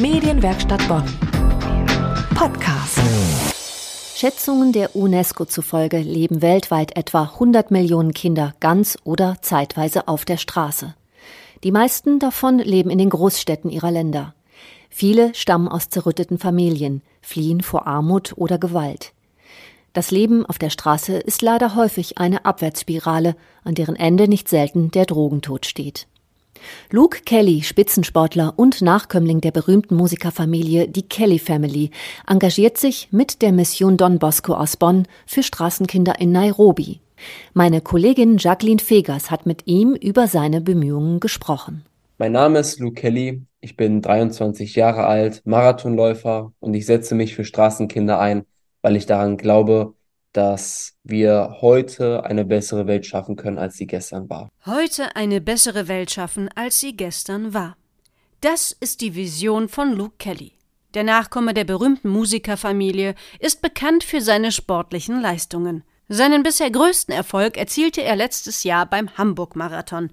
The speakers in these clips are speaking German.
Medienwerkstatt Bonn. Podcast. Schätzungen der UNESCO zufolge leben weltweit etwa 100 Millionen Kinder ganz oder zeitweise auf der Straße. Die meisten davon leben in den Großstädten ihrer Länder. Viele stammen aus zerrütteten Familien, fliehen vor Armut oder Gewalt. Das Leben auf der Straße ist leider häufig eine Abwärtsspirale, an deren Ende nicht selten der Drogentod steht. Luke Kelly, Spitzensportler und Nachkömmling der berühmten Musikerfamilie die Kelly Family, engagiert sich mit der Mission Don Bosco aus Bonn für Straßenkinder in Nairobi. Meine Kollegin Jacqueline Fegers hat mit ihm über seine Bemühungen gesprochen. Mein Name ist Luke Kelly, ich bin 23 Jahre alt, Marathonläufer und ich setze mich für Straßenkinder ein, weil ich daran glaube, dass wir heute eine bessere Welt schaffen können, als sie gestern war. Heute eine bessere Welt schaffen, als sie gestern war. Das ist die Vision von Luke Kelly. Der Nachkomme der berühmten Musikerfamilie ist bekannt für seine sportlichen Leistungen. Seinen bisher größten Erfolg erzielte er letztes Jahr beim Hamburg-Marathon.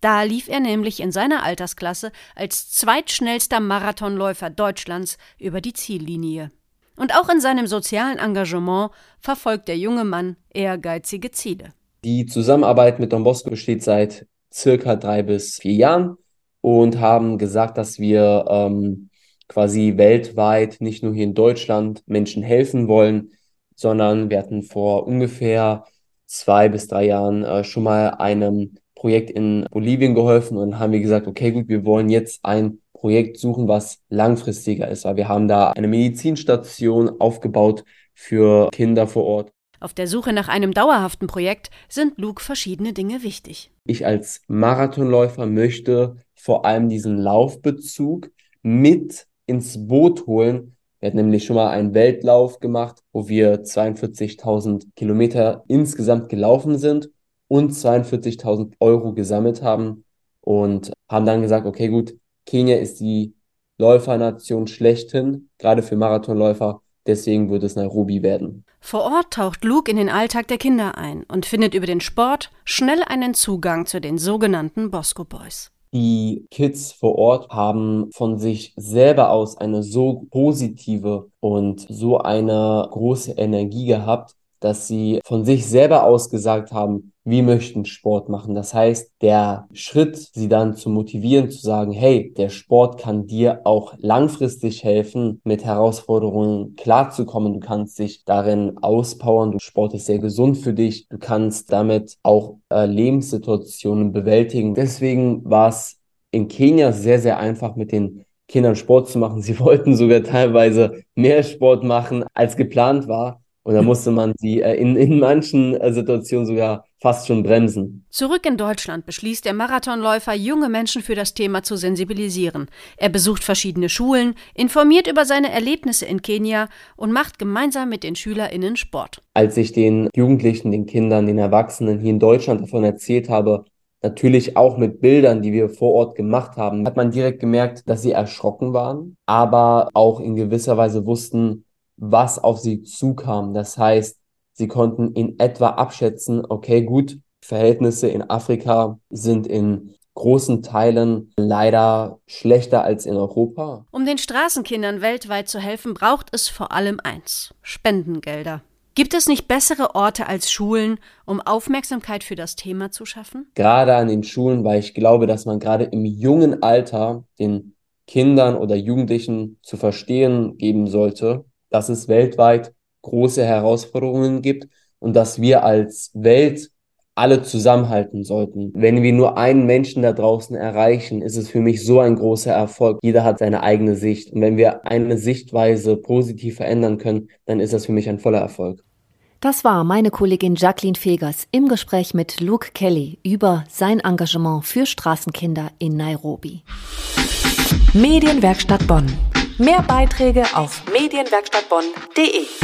Da lief er nämlich in seiner Altersklasse als zweitschnellster Marathonläufer Deutschlands über die Ziellinie. Und auch in seinem sozialen Engagement verfolgt der junge Mann ehrgeizige Ziele. Die Zusammenarbeit mit Don Bosco besteht seit circa drei bis vier Jahren und haben gesagt, dass wir ähm, quasi weltweit, nicht nur hier in Deutschland, Menschen helfen wollen, sondern wir hatten vor ungefähr zwei bis drei Jahren äh, schon mal einem Projekt in Bolivien geholfen und haben wir gesagt, okay, gut, wir wollen jetzt ein Projekt suchen, was langfristiger ist, weil wir haben da eine Medizinstation aufgebaut für Kinder vor Ort. Auf der Suche nach einem dauerhaften Projekt sind Luke verschiedene Dinge wichtig. Ich als Marathonläufer möchte vor allem diesen Laufbezug mit ins Boot holen. Wir hatten nämlich schon mal einen Weltlauf gemacht, wo wir 42.000 Kilometer insgesamt gelaufen sind und 42.000 Euro gesammelt haben und haben dann gesagt, okay, gut, Kenia ist die Läufernation schlechthin, gerade für Marathonläufer. Deswegen wird es Nairobi werden. Vor Ort taucht Luke in den Alltag der Kinder ein und findet über den Sport schnell einen Zugang zu den sogenannten Bosco Boys. Die Kids vor Ort haben von sich selber aus eine so positive und so eine große Energie gehabt, dass sie von sich selber aus gesagt haben, wir möchten Sport machen. Das heißt, der Schritt, sie dann zu motivieren, zu sagen, hey, der Sport kann dir auch langfristig helfen, mit Herausforderungen klarzukommen. Du kannst dich darin auspowern. Du Sport ist sehr gesund für dich. Du kannst damit auch äh, Lebenssituationen bewältigen. Deswegen war es in Kenia sehr, sehr einfach mit den Kindern Sport zu machen. Sie wollten sogar teilweise mehr Sport machen, als geplant war. Und da musste man sie äh, in, in manchen äh, Situationen sogar fast schon bremsen. Zurück in Deutschland beschließt der Marathonläufer, junge Menschen für das Thema zu sensibilisieren. Er besucht verschiedene Schulen, informiert über seine Erlebnisse in Kenia und macht gemeinsam mit den SchülerInnen Sport. Als ich den Jugendlichen, den Kindern, den Erwachsenen hier in Deutschland davon erzählt habe, natürlich auch mit Bildern, die wir vor Ort gemacht haben, hat man direkt gemerkt, dass sie erschrocken waren, aber auch in gewisser Weise wussten, was auf sie zukam. Das heißt, sie konnten in etwa abschätzen, okay, gut, Verhältnisse in Afrika sind in großen Teilen leider schlechter als in Europa. Um den Straßenkindern weltweit zu helfen, braucht es vor allem eins Spendengelder. Gibt es nicht bessere Orte als Schulen, um Aufmerksamkeit für das Thema zu schaffen? Gerade an den Schulen, weil ich glaube, dass man gerade im jungen Alter den Kindern oder Jugendlichen zu verstehen geben sollte, dass es weltweit große Herausforderungen gibt und dass wir als Welt alle zusammenhalten sollten. Wenn wir nur einen Menschen da draußen erreichen, ist es für mich so ein großer Erfolg. Jeder hat seine eigene Sicht. Und wenn wir eine Sichtweise positiv verändern können, dann ist das für mich ein voller Erfolg. Das war meine Kollegin Jacqueline Fegers im Gespräch mit Luke Kelly über sein Engagement für Straßenkinder in Nairobi. Medienwerkstatt Bonn. Mehr Beiträge auf medienwerkstattbonn.de.